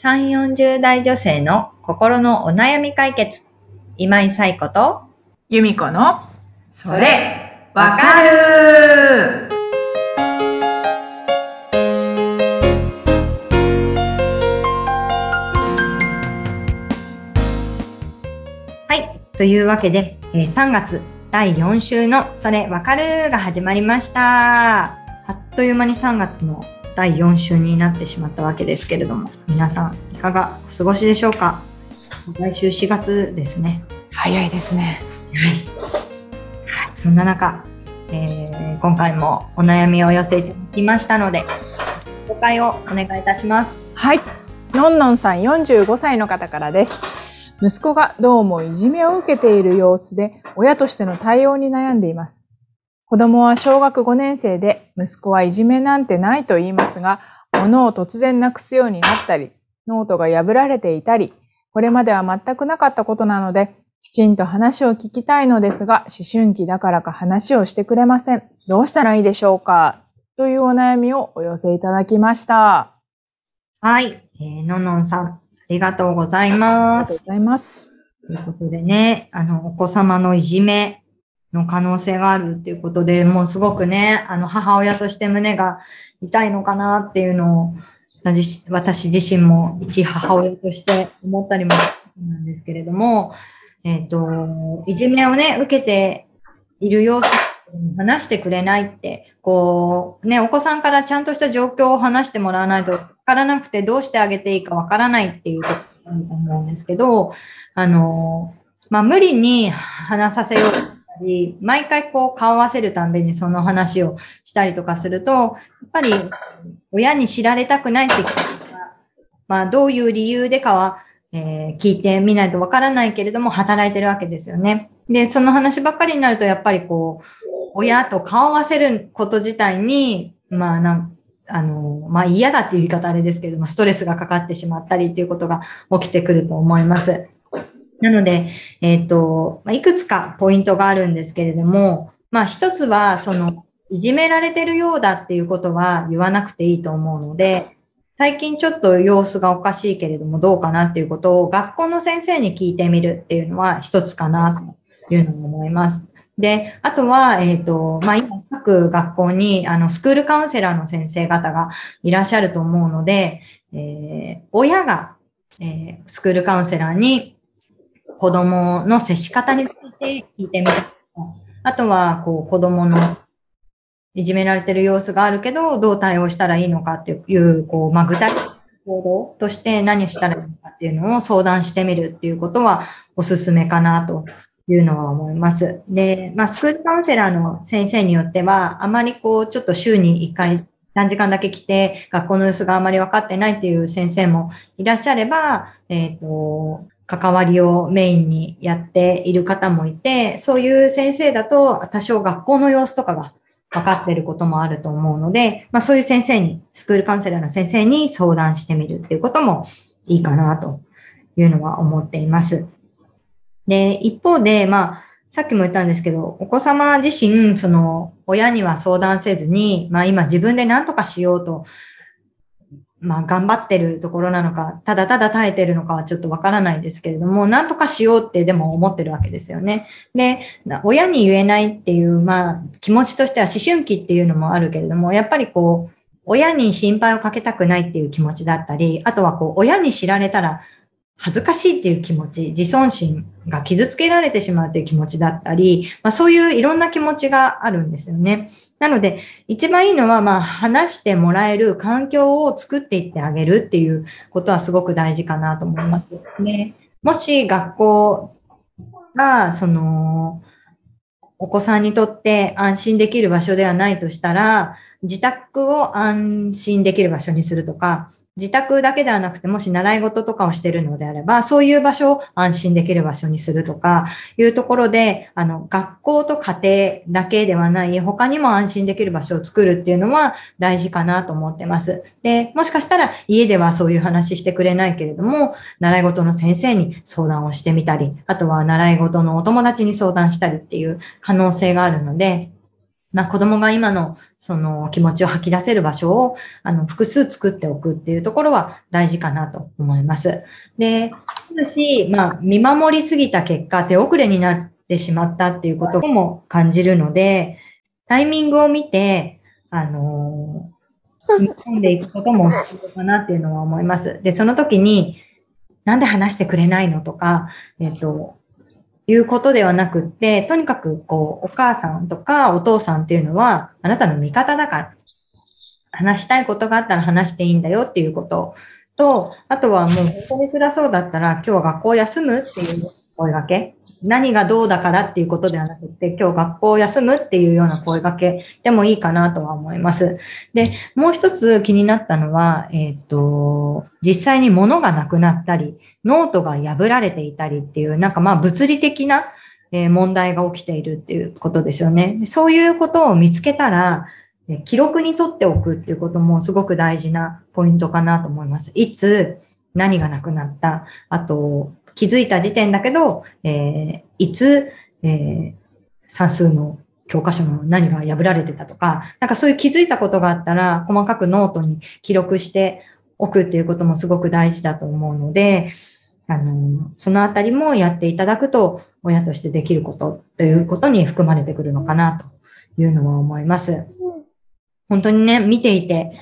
3、40代女性の心のお悩み解決。今井彩子と、由美子の、それ、わかるはい。というわけで、えー3月第4週のそれわかるが始まりました。あっという間に3月の第4週になってしまったわけですけれども、皆さんいかがお過ごしでしょうか？来週4月ですね。早いですね。はい。そんな中、えー今回もお悩みをお寄せいただきましたので、紹介をお願いいたします。はい。のんのんさん45歳の方からです。息子がどうもいじめを受けている様子で、親としての対応に悩んでいます。子供は小学5年生で、息子はいじめなんてないと言いますが、物を突然なくすようになったり、ノートが破られていたり、これまでは全くなかったことなので、きちんと話を聞きたいのですが、思春期だからか話をしてくれません。どうしたらいいでしょうか？というお悩みをお寄せいただきました。はい。えーのんのんさん、ありがとうございあります。がとうございます。ということでね、あの、お子様のいじめの可能性があるっていうことで、もうすごくね、あの、母親として胸が痛いのかなっていうのを、私自身も一母親として思ったりもなんですけれども、えっ、と、いじめをね、受けている様子話してくれないって、こう、ね、お子さんからちゃんとした状況を話してもらわないとわからなくてどうしてあげていいかわからないっていうことだと思うんですけど、あの、まあ、無理に話させようり、毎回こう顔合わせるたんびにその話をしたりとかすると、やっぱり親に知られたくないって気持ちが、まあ、どういう理由でかは、えー聞いてみないとわからないけれども、働いてるわけですよね。で、その話ばっかりになると、やっぱりこう、親と顔合わせること自体に、まあ、なんあの、まあ嫌だっていう言い方あれですけれども、ストレスがかかってしまったりっていうことが起きてくると思います。なので、えっ、と、まあいくつかポイントがあるんですけれども、まあ一つは、その、いじめられてるようだっていうことは言わなくていいと思うので、最近ちょっと様子がおかしいけれどもどうかなっていうことを学校の先生に聞いてみるっていうのは一つかなというのを思います。で、あとは、えっ、と、まあ、今、各学校に、あの、スクールカウンセラーの先生方がいらっしゃると思うので、えー親が、えースクールカウンセラーに子供の接し方について聞いてみるとか。あとは、こう、子供のいじめられてる様子があるけど、どう対応したらいいのかっていう、こう、まあ、具体的な行動として何をしたらいいのかっていうのを相談してみるっていうことはおすすめかなというのは思います。で、まあ、スクールカウンセラーの先生によっては、あまりこう、ちょっと週に1回、何時間だけ来て、学校の様子があまり分かってないっていう先生もいらっしゃれば、えっ、と、関わりをメインにやっている方もいて、そういう先生だと多少学校の様子とかが分かっていることもあると思うので、まあそういう先生に、スクールカウンセラーの先生に相談してみるっていうこともいいかなというのは思っています。で、一方で、まあ、さっきも言ったんですけど、お子様自身、その、親には相談せずに、まあ今自分で何とかしようと、まあ頑張ってるところなのか、ただただ耐えてるのかはちょっとわからないですけれども、なんとかしようってでも思ってるわけですよね。で、親に言えないっていう、まあ気持ちとしては思春期っていうのもあるけれども、やっぱりこう、親に心配をかけたくないっていう気持ちだったり、あとはこう、親に知られたら恥ずかしいっていう気持ち、自尊心が傷つけられてしまうっていう気持ちだったり、まあそういういろんな気持ちがあるんですよね。なので、一番いいのは、まあ話してもらえる環境を作っていってあげるっていうことはすごく大事かなと思います。ね、もし学校が、その、お子さんにとって安心できる場所ではないとしたら、自宅を安心できる場所にするとか、自宅だけではなくて、もし習い事とかをしているのであれば、そういう場所を安心できる場所にするとか、いうところで、あの、学校と家庭だけではない、他にも安心できる場所を作るっていうのは大事かなと思ってます。で、もしかしたら家ではそういう話してくれないけれども、習い事の先生に相談をしてみたり、あとは習い事のお友達に相談したりっていう可能性があるので、まあ、子供が今のその気持ちを吐き出せる場所をあの複数作っておくっていうところは大事かなと思います。で、ただし、まあ、見守りすぎた結果、手遅れになってしまったっていうことも感じるので、タイミングを見て、あの踏み込んでいくことも必要かなっていうのは思います。で、その時に、なんで話してくれないのとか、えっ、と、いうことではなくって、とにかく、こう、お母さんとかお父さんっていうのは、あなたの味方だから、話したいことがあったら話していいんだよっていうこと。と、あとはもう本当に辛そうだったら、今日は学校休むっていう声掛け。何がどうだからっていうことではなくて、今日学校休むっていうような声掛けでもいいかなとは思います。で、もう一つ気になったのは、えっ、ー、と、実際に物がなくなったり、ノートが破られていたりっていう、なんかまあ物理的な問題が起きているっていうことですよね。そういうことを見つけたら、記録に取っておくっていうこともすごく大事なポイントかなと思います。いつ何がなくなった。あと、気づいた時点だけど、えー、いつ、えー、算数の教科書の何が破られてたとか、なんかそういう気づいたことがあったら、細かくノートに記録しておくっていうこともすごく大事だと思うので、あの、そのあたりもやっていただくと、親としてできることということに含まれてくるのかなというのは思います。本当にね、見ていて、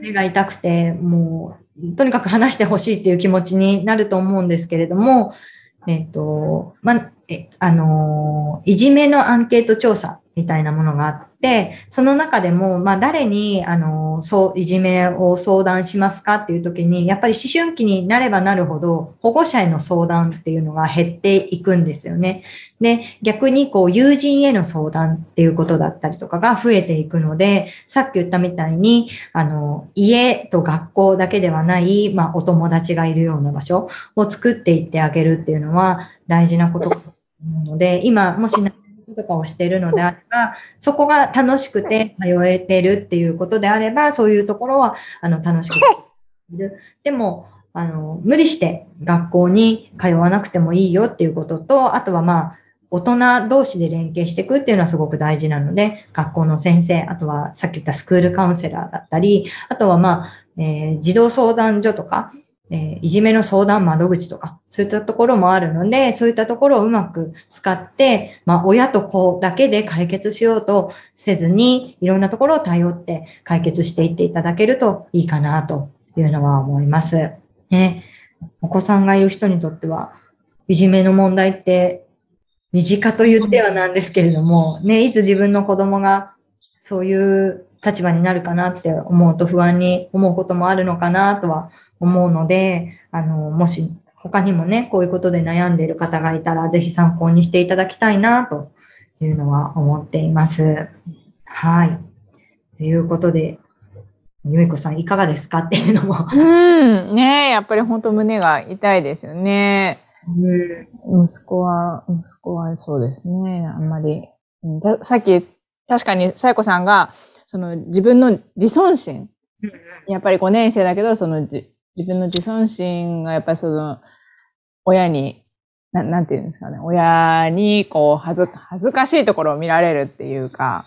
目が痛くて、もうとにかく話してほしいっていう気持ちになると思うんですけれども、えっ、と、ま、え、あの、いじめのアンケート調査みたいなものがあって、その中でも、まあ、誰に、あの、そう、いじめを相談しますかっていう時に、やっぱり思春期になればなるほど、保護者への相談っていうのが減っていくんですよね。で、逆に、こう、友人への相談っていうことだったりとかが増えていくので、さっき言ったみたいに、あの、家と学校だけではない、まあ、お友達がいるような場所を作っていってあげるっていうのは大事なことなので、今、もしとかをしているのであれば、そこが楽しくて通えてるっていうことであれば、そういうところは、あの、楽しくている。でも、あの、無理して学校に通わなくてもいいよっていうことと、あとはまあ、大人同士で連携していくっていうのはすごく大事なので、学校の先生、あとはさっき言ったスクールカウンセラーだったり、あとはまあ、えー、児童相談所とか、えー、いじめの相談窓口とか、そういったところもあるので、そういったところをうまく使って、まあ、親と子だけで解決しようとせずに、いろんなところを頼って解決していっていただけるといいかなというのは思います。ね。お子さんがいる人にとっては、いじめの問題って身近と言ってはなんですけれども、ね、いつ自分の子供がそういう立場になるかなって思うと不安に思うこともあるのかなとは思うので、あの、もし他にもね、こういうことで悩んでいる方がいたら、ぜひ参考にしていただきたいな、というのは思っています。はい。ということで、ゆいこさんいかがですかっていうのも。うん。ねやっぱり本当胸が痛いですよね。うん、息子は、息子はそうですね。あんまり。さっき、確かに、さやこさんが、その自分の自尊心。やっぱり5年生だけど、その自分の自尊心がやっぱりその、親に、ななんていうんですかね、親にこう恥ず、恥ずかしいところを見られるっていうか、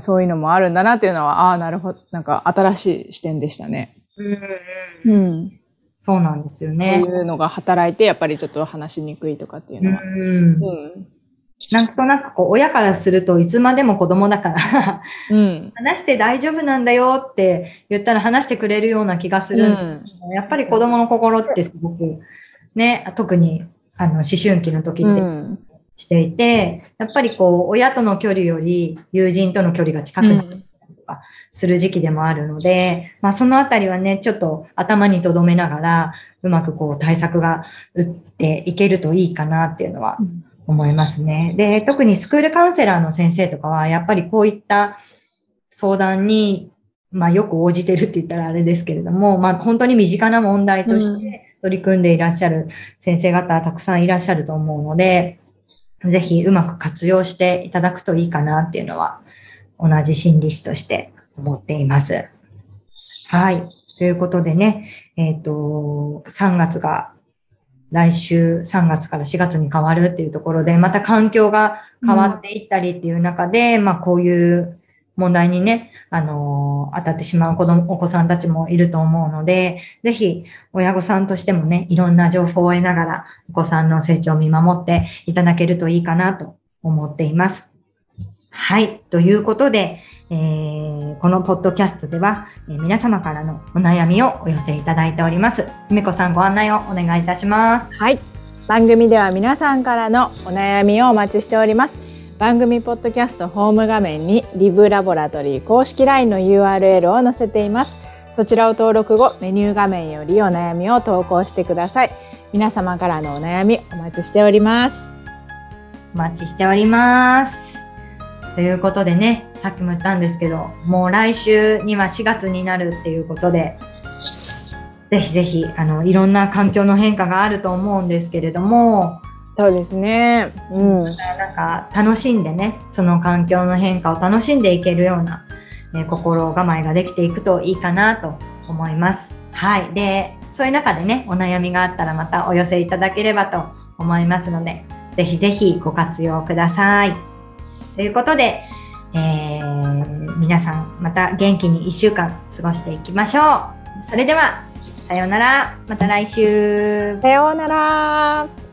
そういうのもあるんだなっていうのは、ああ、なるほど、なんか新しい視点でしたね。うん。そうなんですよね。そういうのが働いて、やっぱりちょっと話しにくいとかっていうのは。うん。うんなんとなくこう親からするといつまでも子供だからうん、話して大丈夫なんだよって言ったら話してくれるような気がする。うん、やっぱり子供の心ってすごくね、特にあの思春期の時ってしていて、やっぱりこう親との距離より友人との距離が近くなったりとかする時期でもあるので、まあそのあたりはね、ちょっと頭に留めながらうまくこう対策が打っていけるといいかなっていうのは、うん思いますね。で、特にスクールカウンセラーの先生とかは、やっぱりこういった相談に、まあよく応じてるって言ったらあれですけれども、まあ本当に身近な問題として取り組んでいらっしゃる先生方たくさんいらっしゃると思うので、ぜひうまく活用していただくといいかなっていうのは、同じ心理師として思っています。はい。ということでね、えっ、ー、と、3月が来週3月から4月に変わるっていうところで、また環境が変わっていったりっていう中で、まあこういう問題にね、あのー、当たってしまう子供、お子さんたちもいると思うので、ぜひ親御さんとしてもね、いろんな情報を得ながら、お子さんの成長を見守っていただけるといいかなと思っています。はい。ということで、えー、このポッドキャストでは、えー、皆様からのお悩みをお寄せいただいております。姫子さんご案内をお願いいたします。はい。番組では皆さんからのお悩みをお待ちしております。番組ポッドキャストホーム画面にリブラボラトリー公式 LINE の URL を載せています。そちらを登録後、メニュー画面よりお悩みを投稿してください。皆様からのお悩みお待ちしております。お待ちしております。ということでね、さっきも言ったんですけど、もう来週には4月になるっていうことで、ぜひぜひ、あの、いろんな環境の変化があると思うんですけれども、そうですね。うん。なんか、楽しんでね、その環境の変化を楽しんでいけるような、ね、心構えができていくといいかなと思います。はい。で、そういう中でね、お悩みがあったらまたお寄せいただければと思いますので、ぜひぜひご活用ください。ということで、えー、皆さんまた元気に1週間過ごしていきましょう。それでは、さようなら。また来週。さようなら。